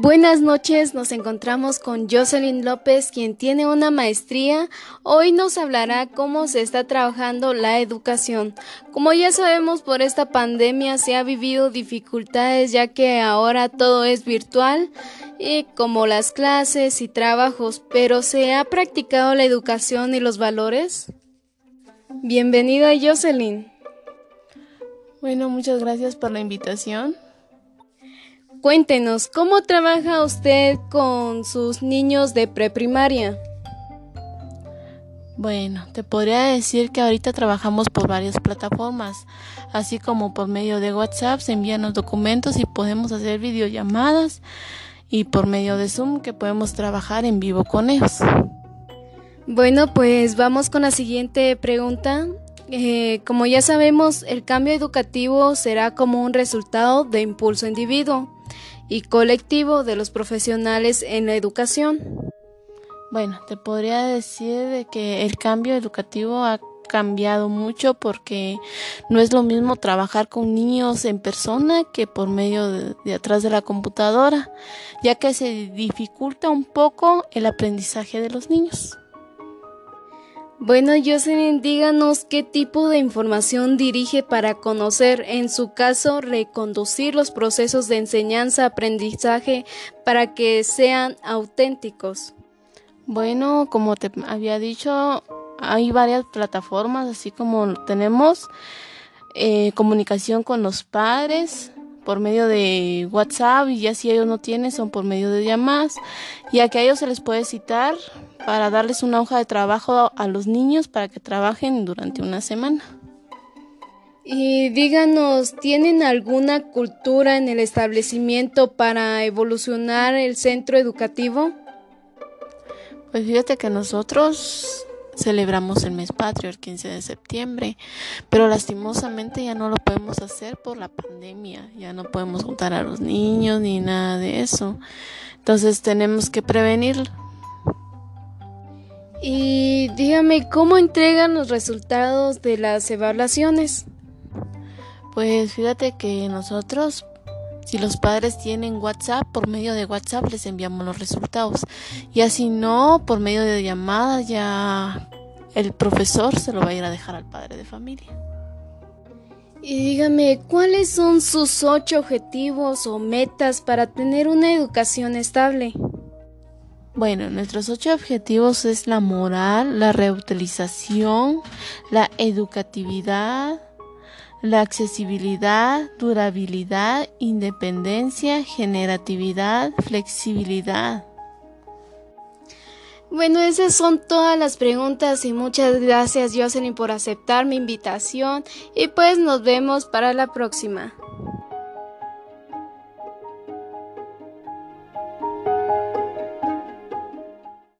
Buenas noches, nos encontramos con Jocelyn López, quien tiene una maestría. Hoy nos hablará cómo se está trabajando la educación. Como ya sabemos, por esta pandemia se ha vivido dificultades ya que ahora todo es virtual, y como las clases y trabajos, pero ¿se ha practicado la educación y los valores? Bienvenida Jocelyn. Bueno, muchas gracias por la invitación. Cuéntenos, ¿cómo trabaja usted con sus niños de preprimaria? Bueno, te podría decir que ahorita trabajamos por varias plataformas, así como por medio de WhatsApp se envían los documentos y podemos hacer videollamadas y por medio de Zoom que podemos trabajar en vivo con ellos. Bueno, pues vamos con la siguiente pregunta. Eh, como ya sabemos, el cambio educativo será como un resultado de impulso individuo y colectivo de los profesionales en la educación. Bueno, te podría decir de que el cambio educativo ha cambiado mucho porque no es lo mismo trabajar con niños en persona que por medio de, de, atrás de la computadora, ya que se dificulta un poco el aprendizaje de los niños. Bueno, Jocelyn, díganos qué tipo de información dirige para conocer, en su caso, reconducir los procesos de enseñanza-aprendizaje para que sean auténticos. Bueno, como te había dicho, hay varias plataformas, así como tenemos eh, comunicación con los padres, por medio de WhatsApp y ya si ellos no tienen son por medio de llamadas, ya que a ellos se les puede citar para darles una hoja de trabajo a los niños para que trabajen durante una semana. Y díganos, ¿tienen alguna cultura en el establecimiento para evolucionar el centro educativo? Pues fíjate que nosotros celebramos el mes patrio el 15 de septiembre, pero lastimosamente ya no lo podemos hacer por la pandemia, ya no podemos juntar a los niños ni nada de eso. Entonces tenemos que prevenirlo. Y dígame, ¿cómo entregan los resultados de las evaluaciones? Pues fíjate que nosotros si los padres tienen WhatsApp, por medio de WhatsApp les enviamos los resultados. Y así no, por medio de llamadas ya el profesor se lo va a ir a dejar al padre de familia. Y dígame, ¿cuáles son sus ocho objetivos o metas para tener una educación estable? Bueno, nuestros ocho objetivos es la moral, la reutilización, la educatividad, la accesibilidad, durabilidad, independencia, generatividad, flexibilidad. Bueno, esas son todas las preguntas y muchas gracias Jocelyn por aceptar mi invitación y pues nos vemos para la próxima.